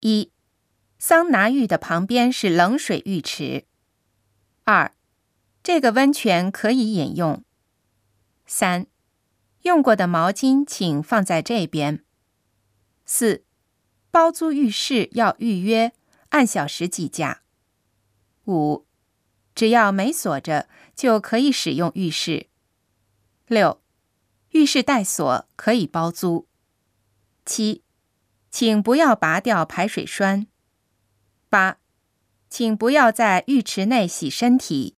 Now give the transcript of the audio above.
一、桑拿浴的旁边是冷水浴池。二、这个温泉可以饮用。三、用过的毛巾请放在这边。四、包租浴室要预约，按小时计价。五、只要没锁着，就可以使用浴室。六、浴室带锁，可以包租。七、请不要拔掉排水栓。八、请不要在浴池内洗身体，